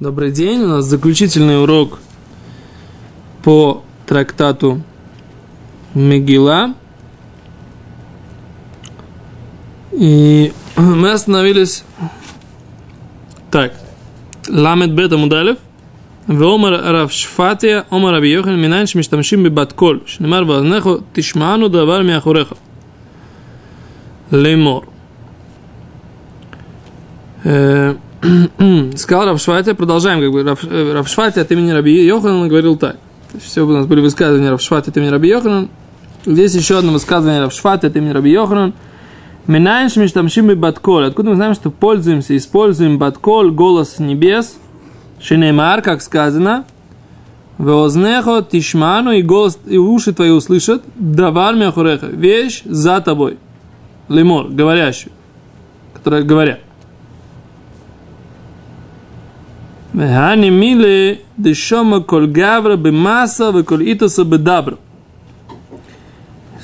Добрый день, у нас заключительный урок по трактату Мегила. И мы остановились так. Ламет бета мудалев. ואומר רב שפטיה, אומר רבי יוחנן, מניין שמשתמשים בבת קול, שנאמר באזניך, תשמענו דבר מאחוריך. לאמור. Сказал Равшвайте, продолжаем, как бы, Равшвайте от имени Раби Йоханан говорил так. Все у нас были высказывания Равшвати от имени Раби Йоханан. Здесь еще одно высказывание Равшвати от имени Раби Йоханан. Минаем шмиштамшим и баткол. Откуда мы знаем, что пользуемся, используем баткол, голос небес, шинемар, как сказано, Веознехо тишману и голос, и уши твои услышат, давар мяхуреха, вещь за тобой. Лемор, говорящую, которая говорят. Вехани миле дешома коль гавра бемаса веколь итоса бедабра.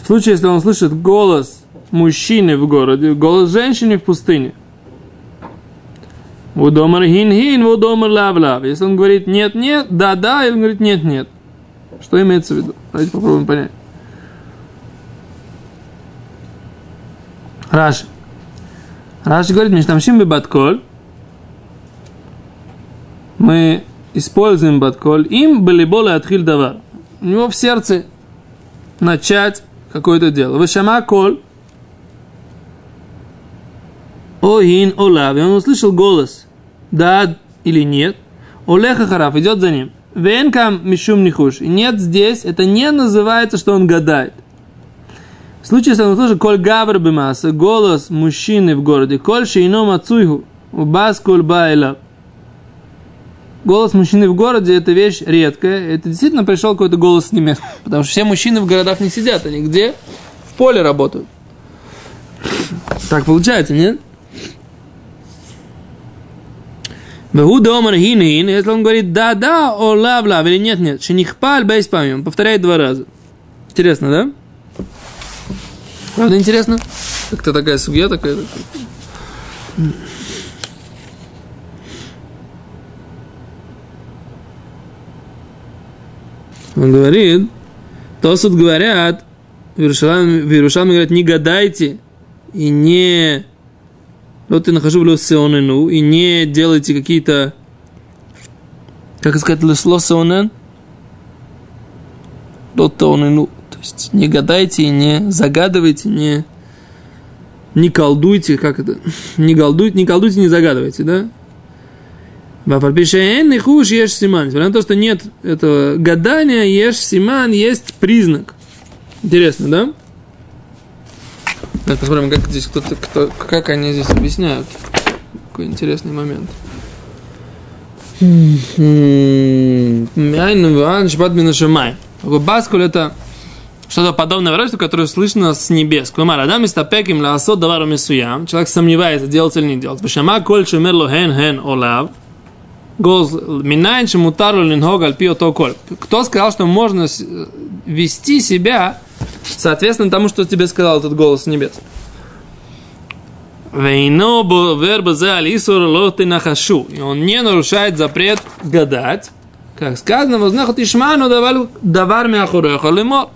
В случае, если он слышит голос мужчины в городе, голос женщины в пустыне. Вудомар хин-хин, вудомар лав-лав. Если он говорит нет-нет, да-да, или он говорит нет-нет. Что имеется в виду? Давайте попробуем понять. Раши. Раши говорит, Миштамшим бебатколь, мы используем батколь, им были боли отхиль давар. У него в сердце начать какое-то дело. Вышама коль, Оин Олав, и он услышал голос, да или нет, Олеха Хараф идет за ним. Венкам Мишум Нихуш. И нет здесь, это не называется, что он гадает. В случае, если он услышал Коль Гавр Бемаса, голос мужчины в городе, Коль Шейно Мацуйху, Убас Коль Байлав, голос мужчины в городе – это вещь редкая. Это действительно пришел какой-то голос с небес. Потому что все мужчины в городах не сидят, они где? В поле работают. Так получается, нет? Вегуда омар хин хин, если он говорит да, да, о лав лав, или нет, нет, шинихпаль бейс памим, повторяет два раза. Интересно, да? Правда интересно? Как-то такая судья такая. Он говорит, Тосут говорят, в Иерушалме говорят, не гадайте и не вот ты нахожу в лосеонену и не делайте какие-то, как сказать, лосеонен, лотеонену, то есть не гадайте и не загадывайте, не, не колдуйте, как это, не колдуйте, не колдуйте, не загадывайте, да? Вапарпишаэн и хуш ешь симан. Несмотря на то, что нет этого гадания, ешь симан, есть признак. Интересно, да? Давайте посмотрим, как здесь кто-то, кто, как они здесь объясняют. Какой интересный момент. Баскуль это что-то подобное выражение, которое слышно с небес. Кумар, адам истапеким лаасот давару мисуям. Человек сомневается, делать или не делать. Вешама коль шумерло хен хен олав. Голос минайн шемутару линхог альпио то коль. Кто сказал, что можно вести себя соответственно тому, что тебе сказал этот голос небес. Вейно верба за алисур лоты нахашу. И он не нарушает запрет гадать. Как сказано, вознаху тишману давар мяхуреха лимо.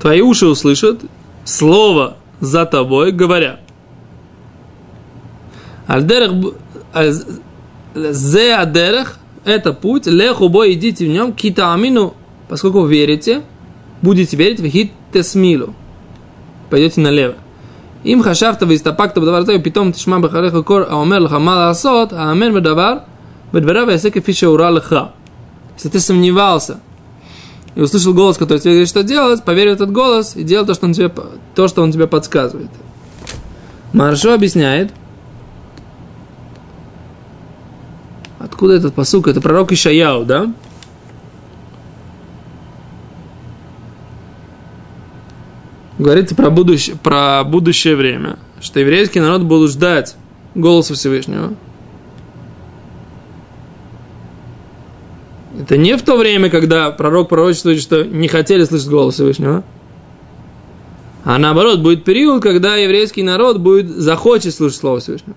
Твои уши услышат слово за тобой, говоря. Альдерех зе адерех это путь, леху бой идите в нем, кита амину поскольку верите, будете верить в хит тесмилу. Пойдете налево. Им хашафта вистапакта бдавар питом тишма бахареха кор, а умер лха мала асот, а амен бдавар, бдвара весеке фиша ура лха. Если ты сомневался и услышал голос, который тебе говорит, что делать, поверь в этот голос и делай то, что он тебе, то, что он тебе подсказывает. Маршо объясняет, откуда этот посук, это пророк Ишаяу, да? говорится про будущее, про будущее время, что еврейский народ будет ждать голоса Всевышнего. Это не в то время, когда пророк пророчествует, что не хотели слышать голос Всевышнего, а наоборот, будет период, когда еврейский народ будет захочет слушать Слово Всевышнего.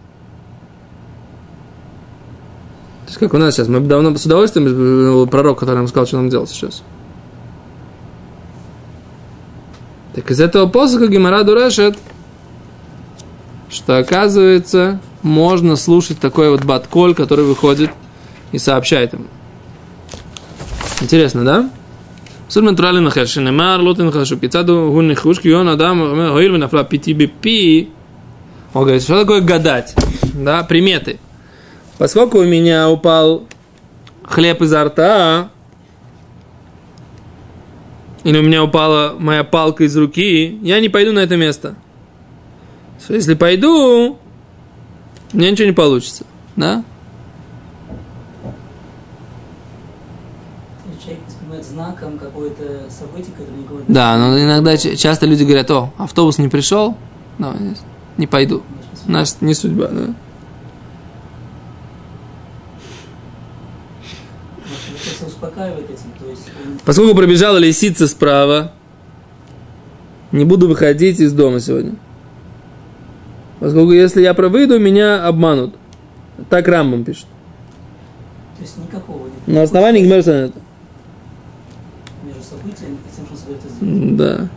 То есть, как у нас сейчас, мы давно с удовольствием э, пророк, который нам сказал, что нам делать сейчас. Так из этого посоха Гимара дурешет, что оказывается, можно слушать такой вот батколь, который выходит и сообщает ему. Интересно, да? Суд ментрали на херши немар, лотин хашу пицаду, гун нехушки, он адам, э, хоил винафла пити би пи. Он говорит, что такое гадать? Да, приметы. Поскольку у меня упал хлеб изо рта, или у меня упала моя палка из руки, я не пойду на это место. Если пойду, меня ничего не получится. Да? знаком какое-то событие, которое никого не Да, но иногда часто люди говорят, о, автобус не пришел, no, не пойду. Наша не судьба, да. Успокаивает этим, то есть он... Поскольку пробежала лисица справа, не буду выходить из дома сегодня. Поскольку если я выйду, меня обманут. Так Рамбам пишет. То есть никакого нет. На основании Гмерсонета. Между событием и тем, что. Да.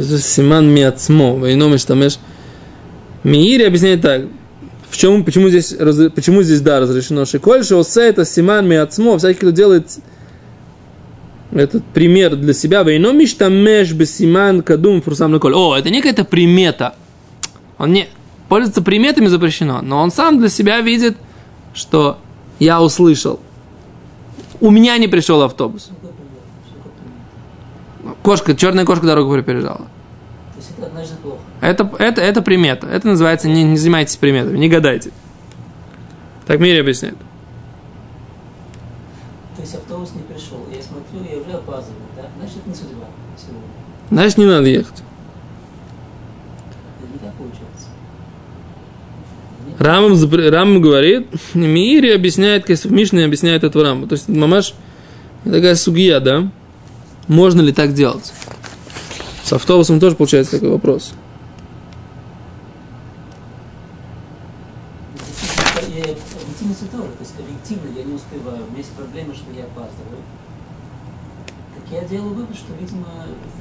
Это Симан Миацмо, Вайном Иштамеш. Миири объясняет так. В чем, почему здесь, почему здесь да разрешено? Шиколь шоусе это Симан Миацмо. Всякий, кто делает этот пример для себя. Вайном Иштамеш Бесиман Кадум Фурсам Наколь. О, это не какая-то примета. Он не пользоваться приметами запрещено, но он сам для себя видит, что я услышал. У меня не пришел автобус. Кошка, черная кошка дорогу перебежала. Это значит плохо. Это, это, это примета. Это называется не, не занимайтесь приметами, не гадайте. Так Мири объясняет. То есть автобус не пришел, я смотрю, я уже опаздываю, да? Значит, это не судьба сегодня. Значит, не надо ехать. Это не так получается. Рамам, Рамам говорит, Мири объясняет, Мишне объясняет эту Раму. То есть, мамаш, такая сугия, да? Можно ли так делать? С автобусом тоже получается такой вопрос. Я делаю вывод, что, видимо,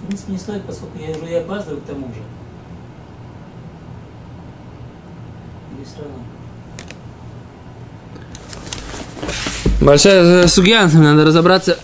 в принципе не стоит, поскольку я уже и опаздываю к тому же. Или все равно. Большая сугья, надо разобраться,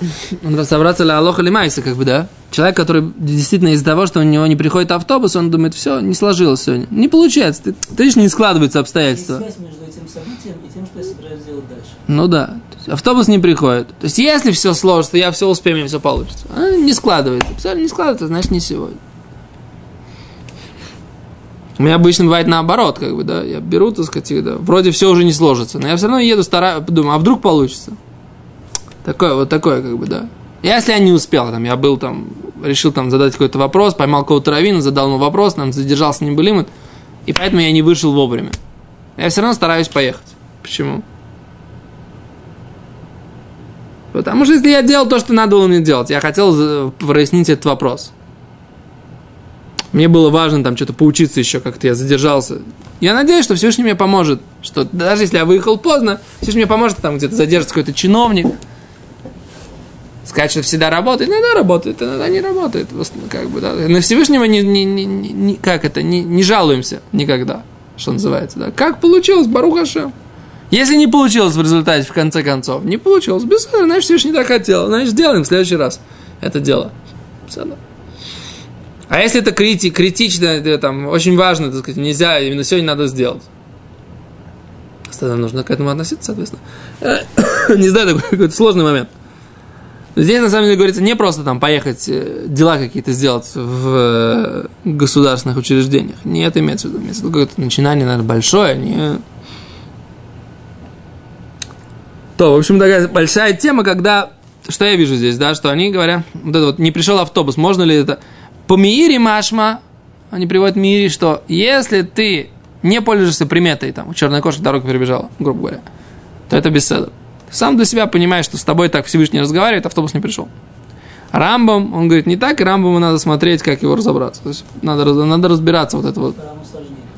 разобраться ли Алоха или Майса, как бы, да? Человек, который действительно из-за того, что у него не приходит автобус, он думает, все, не сложилось сегодня. Не получается, ты, ты видишь, не складываются Есть обстоятельства. связь между этим событием и тем, что я собираюсь сделать дальше. Ну да, То есть автобус не приходит. То есть если все сложится, я все успею, мне все получится. А не складывается. Представляете, не складывается, значит не сегодня. У меня обычно бывает наоборот, как бы, да, я беру, так сказать, да, вроде все уже не сложится, но я все равно еду, стараюсь, думаю, а вдруг получится? Такое, вот такое, как бы, да. Если я не успел, там, я был там, решил там задать какой-то вопрос, поймал кого-то равина, задал ему вопрос, там, задержался не был и поэтому я не вышел вовремя. Я все равно стараюсь поехать. Почему? Потому что если я делал то, что надо было мне делать, я хотел за- прояснить этот вопрос. Мне было важно там что-то поучиться еще как-то, я задержался. Я надеюсь, что Всевышний мне поможет, что даже если я выехал поздно, Всевышний мне поможет, там где-то задержится какой-то чиновник, сказать, что всегда работает, иногда работает, иногда не работает, как бы, да. На Всевышнего не, не, не, не- как это, не, не жалуемся никогда, что называется, да. Как получилось, Барухаша. Если не получилось в результате, в конце концов, не получилось, без значит, Всевышний так хотел, значит, сделаем в следующий раз это дело. Всё, да. А если это крити, критично, это, там, очень важно, так сказать, нельзя, именно сегодня надо сделать. Тогда нужно к этому относиться, соответственно. Не знаю, такой какой-то сложный момент. Здесь, на самом деле, говорится, не просто там поехать, э, дела какие-то сделать в э, государственных учреждениях. Не это имеется в виду. Имеется в виду какое-то начинание, наверное, большое. Не... То, в общем, такая большая тема, когда... Что я вижу здесь, да, что они говорят, вот это вот, не пришел автобус, можно ли это... По Миире Машма, они приводят Миире, что если ты не пользуешься приметой, там, черная кошка дорогу перебежала, грубо говоря, то это беседа. Сам для себя понимаешь, что с тобой так Всевышний разговаривает, автобус не пришел. Рамбам, он говорит, не так, и Рамбаму надо смотреть, как его разобраться. То есть надо, надо разбираться вот это вот.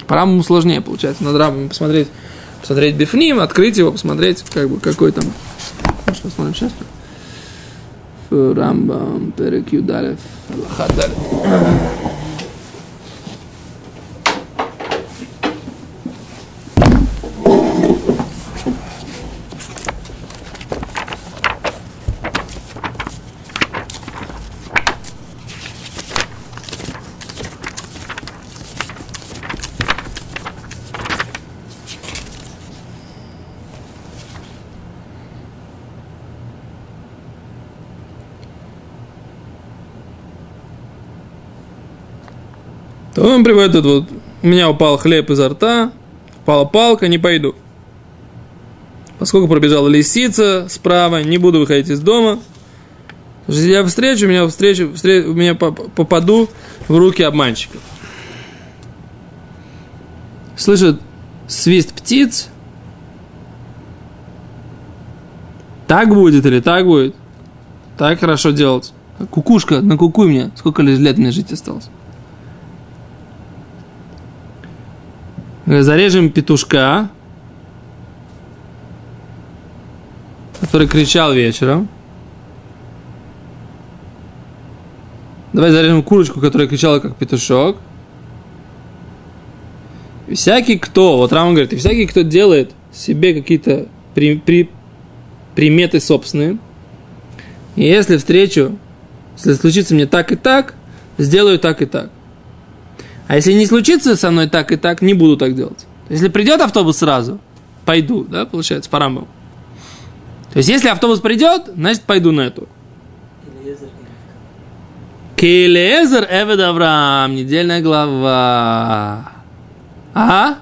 По Рамбаму сложнее получается. Надо Рамбаму посмотреть, посмотреть бифним, открыть его, посмотреть, как бы, какой там. Может, посмотрим сейчас? Рамбам, Перек Юдалев, Аллаха. Тут вот, у меня упал хлеб изо рта, упала палка, не пойду. Поскольку пробежала лисица справа, не буду выходить из дома. Если я встречу, меня встречу, встречу меня попаду в руки обманщиков. Слышит свист птиц. Так будет или так будет? Так хорошо делать. Кукушка, накукуй меня. Сколько лет мне жить осталось? Зарежем петушка, который кричал вечером. Давай зарежем курочку, которая кричала как петушок. Всякий кто, вот Рама говорит, всякий кто делает себе какие-то при, при, приметы собственные, и если встречу, если случится мне так и так, сделаю так и так. А если не случится со мной так и так, не буду так делать. Если придет автобус сразу, пойду, да, получается, по рамбам. То есть, если автобус придет, значит, пойду на эту. Келезер Эвед Авраам, недельная глава. А?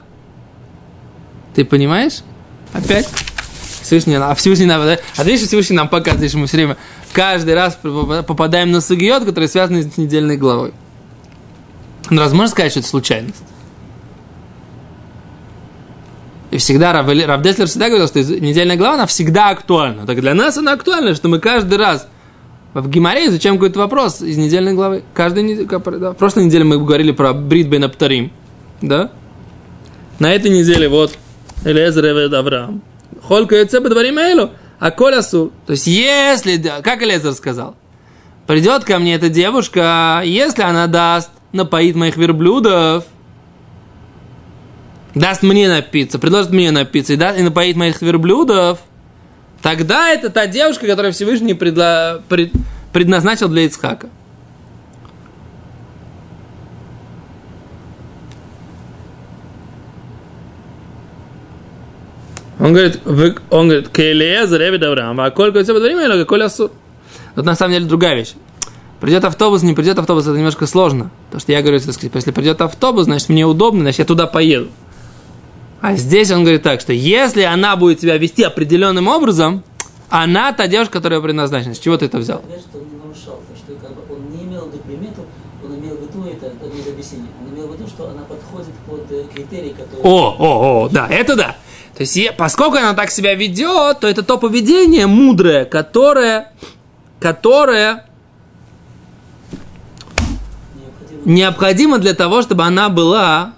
Ты понимаешь? Опять? Всевышний, а Всевышний нам, да? а видишь, Всевышний нам показывает, что мы все время каждый раз попадаем на сугиот, которые связаны с недельной главой. Ну, раз можно сказать, что это случайность. И всегда Рав, Рав Деслер всегда говорил, что недельная глава, она всегда актуальна. Так для нас она актуальна, что мы каждый раз в Гимаре изучаем какой-то вопрос из недельной главы. Каждый неделю, да, в прошлой неделе мы говорили про Брит Бен Аптарим. Да? На этой неделе вот Элезер Эвед Авраам. Холька Эце Бадварим Эйлу. А Колясу. То есть, если, как Элезер сказал, придет ко мне эта девушка, если она даст напоит моих верблюдов, даст мне напиться, предложит мне напиться и, даст, и напоит моих верблюдов, тогда это та девушка, которую Всевышний предла, пред, предназначил для Ицхака. Он говорит, он говорит, Келезер, Эвид Авраам, а коль время, или коль асур. Тут на самом деле другая вещь. Придет автобус, не придет автобус, это немножко сложно. Потому что я говорю, так сказать, если придет автобус, значит, мне удобно, значит, я туда поеду. А здесь он говорит так, что если она будет себя вести определенным образом, она та девушка, которая предназначена. С чего ты это взял? Что он не нарушал, что как бы он не имел примету, он имел в виду это, это не объяснение. Он имел в виду, что она подходит под э, критерии, которые... О, о, о, да, это да. То есть, поскольку она так себя ведет, то это то поведение мудрое, которое, которое необходимо для того, чтобы она была...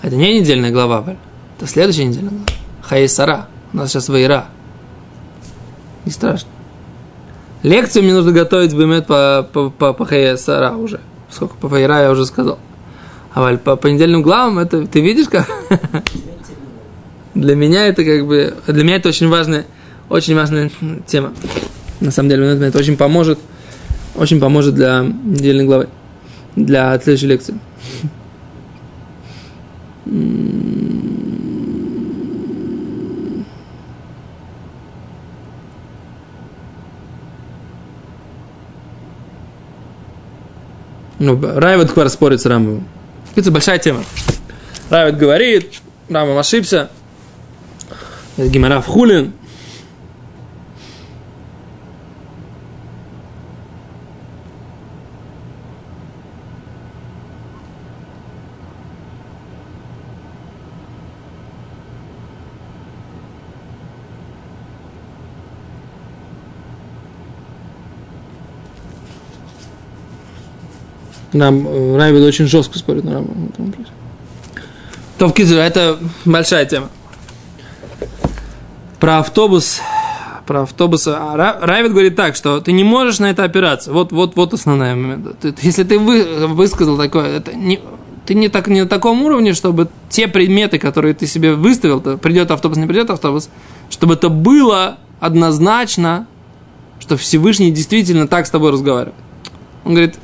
Это не недельная глава, это следующая недельная глава. Хаисара. У нас сейчас Вайра. Не страшно. Лекцию мне нужно готовить бемет по, по, по, по Хаисара уже. Сколько по Вайра я уже сказал. А по, по недельным главам это ты видишь как? Для меня это как бы... Для меня это очень важная, очень важная тема. На самом деле, это очень поможет очень поможет для недельной главы, для следующей лекции. Ну, Райват Хвар спорит с Рамбом. Это большая тема. Райват говорит, Рамбом ошибся. Гимараф Хулин, Нам э, Райвид очень жестко спорит на Рамбам это большая тема. Про автобус, про автобус. А Ра- Райвид говорит так, что ты не можешь на это опираться. Вот, вот, вот основная момент. Ты- если ты вы, высказал такое, это не, ты не, так, не на таком уровне, чтобы те предметы, которые ты себе выставил, то придет автобус, не придет автобус, чтобы это было однозначно, что Всевышний действительно так с тобой разговаривает. Он говорит,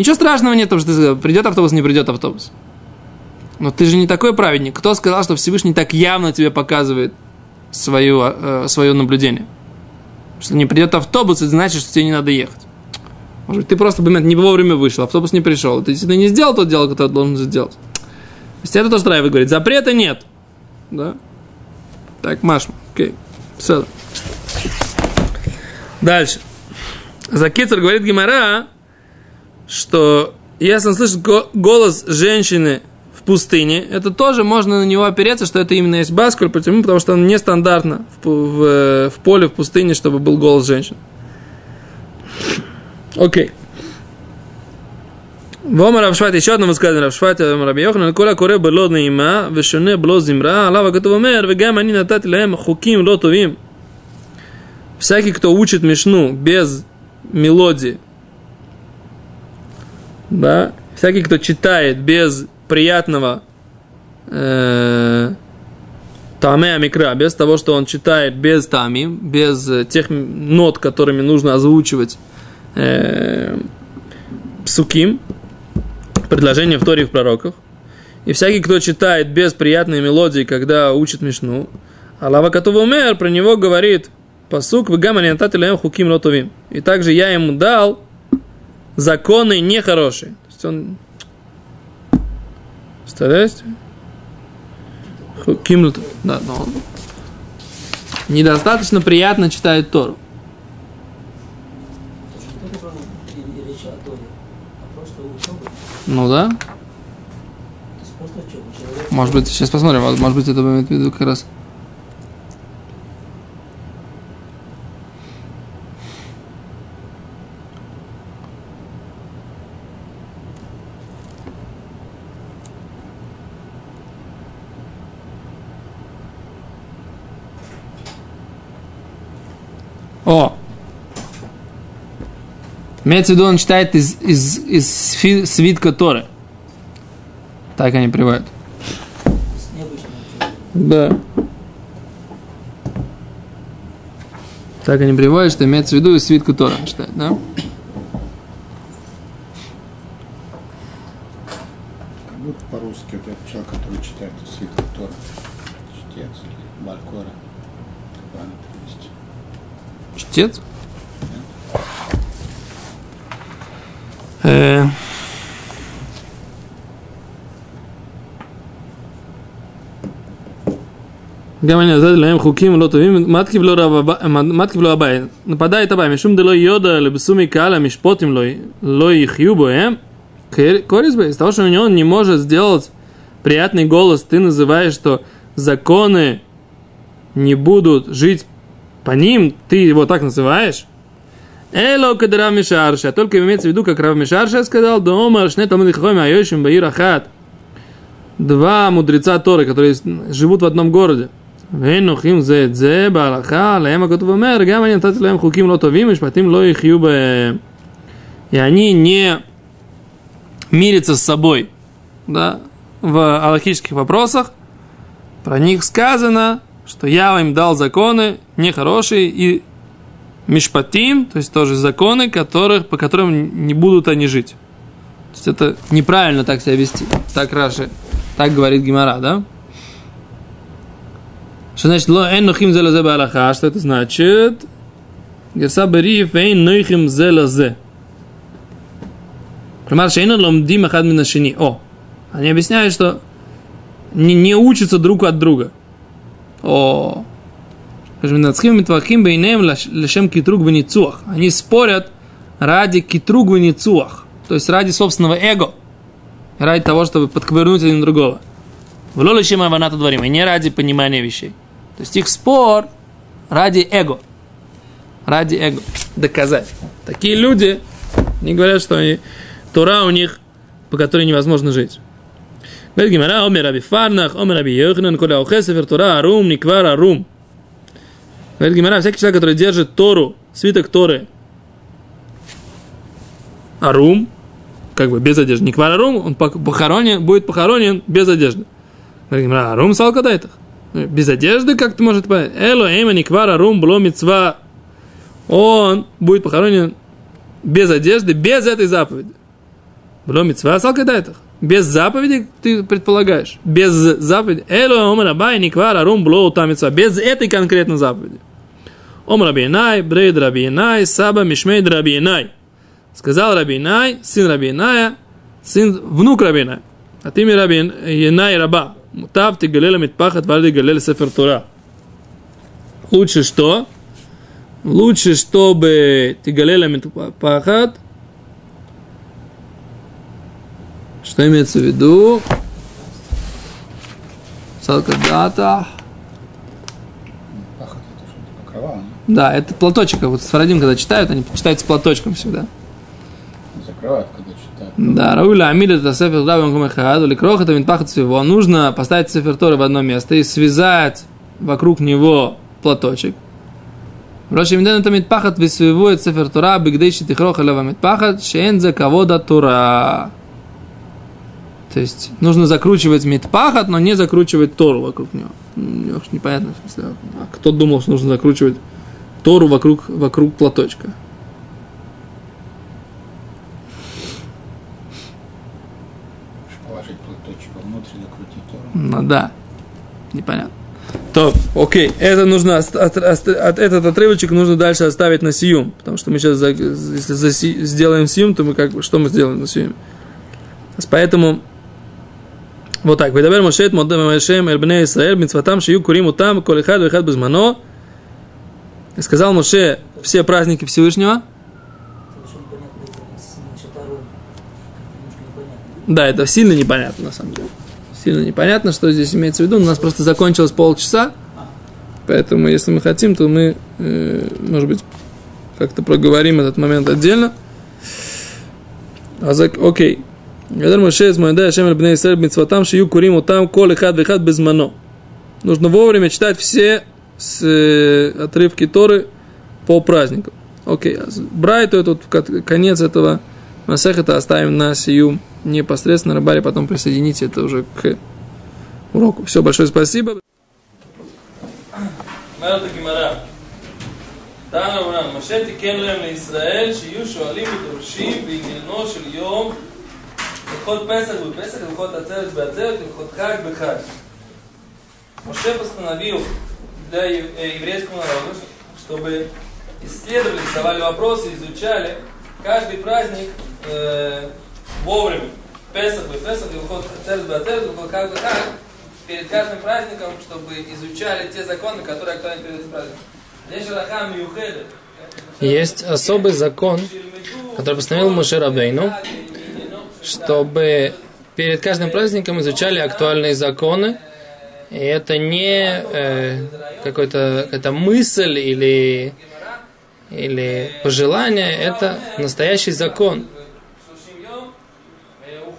ничего страшного нет, потому что сказал, придет автобус, не придет автобус. Но ты же не такой праведник. Кто сказал, что Всевышний так явно тебе показывает свое, э, свое наблюдение? Что не придет автобус, это значит, что тебе не надо ехать. Может быть, ты просто момент не вовремя вышел, автобус не пришел. Ты действительно не сделал то дело, которое должен сделать. То есть это то, что Райва говорит. Запрета нет. Да? Так, Машма. Окей. Все. Дальше. Закицер говорит Гимара, что он слышит го- голос женщины в пустыне, это тоже можно на него опереться, что это именно есть баскуль. Почему? Потому что он нестандартно в, в, э, в поле, в пустыне, чтобы был голос женщины. Окей. Вома Равшват, еще одно высказывание Равшват, Раби Йоханан, коля коре было наима, вешоне было зимра, Аллах Катув омер, вегам они натати лаем хуким лотовим. Всякий, кто учит Мишну без мелодии, да, всякий, кто читает без приятного э, таме амикра, без того, что он читает без тами, без тех нот, которыми нужно озвучивать э, псуким, предложение в Торе и в пророках. И всякий, кто читает без приятной мелодии, когда учит Мишну, Аллах Катува умер, про него говорит посук в гаманиантателям хуким лотовим. И также я ему дал законы нехорошие. То есть он... Представляете? Лотовим. Да, но он недостаточно приятно читает Тору. Ну да. Может быть, сейчас посмотрим, может быть, это имеет в виду как раз. О! Имеется в виду, он читает из, из, из сфи- свитка Торы. Так они приводят. Да. Так они приводят, что имеется в виду из свитку Тора читать, да? Как будто по-русски этот человек, который читает свиток Тора, чтец или Балькора. Чтец? Нападает Абай. Мишум дело йода, лебсуми каля, мишпотим лой, лой хьюбоем. Корисбы, из того, что у него не может сделать приятный голос, ты называешь, что законы не будут жить по ним, ты его так называешь? Эло кадрав мишарша. Только имеется в виду, как Рав Мишарша сказал, дома ршне тамадихоми айошим баирахат. Два мудреца Торы, которые живут в одном городе. ונוחים זה את זה בהלכה, להם הכתוב אומר, גם אני נתתי להם חוקים לא טובים, משפטים לא יחיו בהם. И они не мирятся с собой, да, в аллахических вопросах. Про них сказано, что я им дал законы нехорошие и мишпатим, то есть тоже законы, которых, по которым не будут они жить. То есть это неправильно так себя вести. Так Раши, так говорит Гимара, да? Что значит «Ло эн нохим зело зе баалаха»? А что это значит? Герса бери фейн нохим зело зе. Примар шейна ломдим ахад мина шини. О, они объясняют, что не, не учатся друг от друга. О, Мидацхим Митвахим Бейнем Лешем Китруг Веницуах. Они спорят ради Китруг Веницуах, то есть ради собственного эго, ради того, чтобы подковырнуть один другого. В Лолешем Аваната Дворим, и не ради понимания вещей. То есть их спор ради эго. Ради эго. Доказать. Такие люди, они говорят, что они, Тура у них по которой невозможно жить. Говорит Гимара, омер раби фарнах, омер раби йохнан, коля охе сефер Тора, арум, никвар, арум. Говорит Гимара, всякий человек, который держит Тору, свиток Торы, арум, как бы без одежды, никвар, арум, он похоронен, будет похоронен без одежды. Говорит Гимара, арум салкадайтах. Без одежды, как ты можешь понять? Эло, эйма, никвар, арум, бло. Он будет похоронен без одежды, без этой заповеди. Бло, митцва, салкадайтах. Без заповеди, ты предполагаешь. Без заповеди. Эло, омар, абай, никвар, арум, бло, тамитцва. Без этой конкретной заповеди. Ом Рабинай, Брейд Рабинай, Саба Мишмейд Рабинай. Сказал Рабинай, сын Рабиная, сын, внук Рабиная. От имя Рабин, Янай Раба. Мутав ты галеля митпахат, вальды галеля сефер Тура. Лучше что? Лучше, чтобы ты галеля митпахат, что имеется в виду? Это что-то покрывало, Да, это платочек. Вот с Фарадим, когда читают, они читают с платочком всегда. закрывают, когда. Да, Рауля Амиля это Сефер Тора Бен Кумехад, или Крох это Минпахат всего. Нужно поставить Сефер Торы в одно место и связать вокруг него платочек. Рош Имден это Митпахат висвивует Сефер Тора, Бигдейши Тихрох Элева Митпахат, Шен за кого-то Тора. То есть нужно закручивать Митпахат, но не закручивать Тору вокруг него. Мне уж непонятно, а кто думал, что нужно закручивать Тору вокруг, вокруг платочка. Можешь положить платочек внутрь, закрутить Тору. Ну да, непонятно. То, окей, это нужно, от- ост- от- этот отрывочек нужно дальше оставить на сиюм, потому что мы сейчас, за- если заси- сделаем сиюм, то мы как бы, что мы сделаем на сиюме? Поэтому, вот так, «Ведабер Мошет Модем Машем Эльбне Исраэль Митцватам Шию Курим Утам Колихад Вихад Безмано» И сказал Моше все праздники Всевышнего, Это очень непонятно, это с- насчет Арона. Немножко непонятно. Да, это сильно непонятно, на самом деле. Сильно непонятно, что здесь имеется в виду. У нас просто закончилось полчаса. Поэтому, если мы хотим, то мы, э, может быть, как-то проговорим этот момент отдельно. За- Окей. Гадар Моше из Моэда Шем Бней Исраэль Митцватам Шию Курим там Кол Ихад Вихад Безмано. Нужно вовремя читать все с, э, отрывки Торы по праздникам. Окей. а Брайту этот конец этого Масехета оставим на сию непосредственно. Рыбари потом присоедините это уже к уроку. Все, большое спасибо. אומרת הגמרא, תנא רבנן, משה תיקן להם לישראל שיהיו שואלים ודורשים בעניינו של יום הלכות פסח בפסח, הלכות עצרת בעצרת, הלכות חג בחג. Моше постановил для ев- э, еврейского народа, чтобы исследовали, задавали вопросы, изучали каждый праздник э, вовремя. Песах, Песах, Илхот Церет, Бацерет, Илхот Хаг, Хаг, перед каждым праздником, чтобы изучали те законы, которые актуальны перед этим праздником. Есть особый закон, который постановил Моше Рабейну, чтобы перед каждым праздником изучали актуальные законы. И это не э, какой-то, какая-то мысль или, или пожелание, это настоящий закон.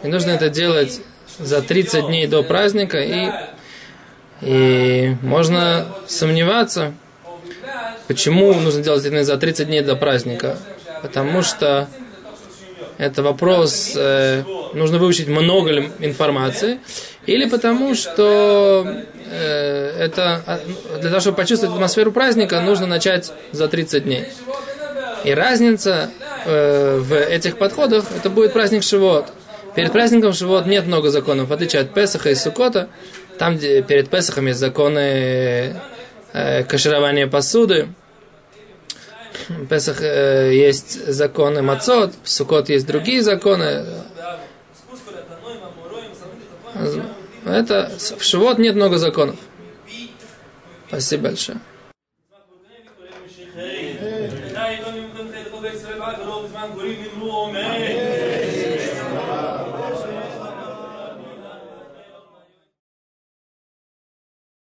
И нужно это делать за 30 дней до праздника, и, и можно сомневаться, Почему нужно делать это за 30 дней до праздника? Потому что это вопрос, э, нужно выучить много ли информации, или потому что э, это а, для того, чтобы почувствовать атмосферу праздника, нужно начать за 30 дней. И разница э, в этих подходах, это будет праздник Шивот. Перед праздником Шивот нет много законов, в отличие от Песаха и Сукота. Там, где перед Песахом есть законы э, каширования посуды, Песах э, есть законы Мацот, в Сукот есть другие законы. Это в Шивот нет много законов. Спасибо большое.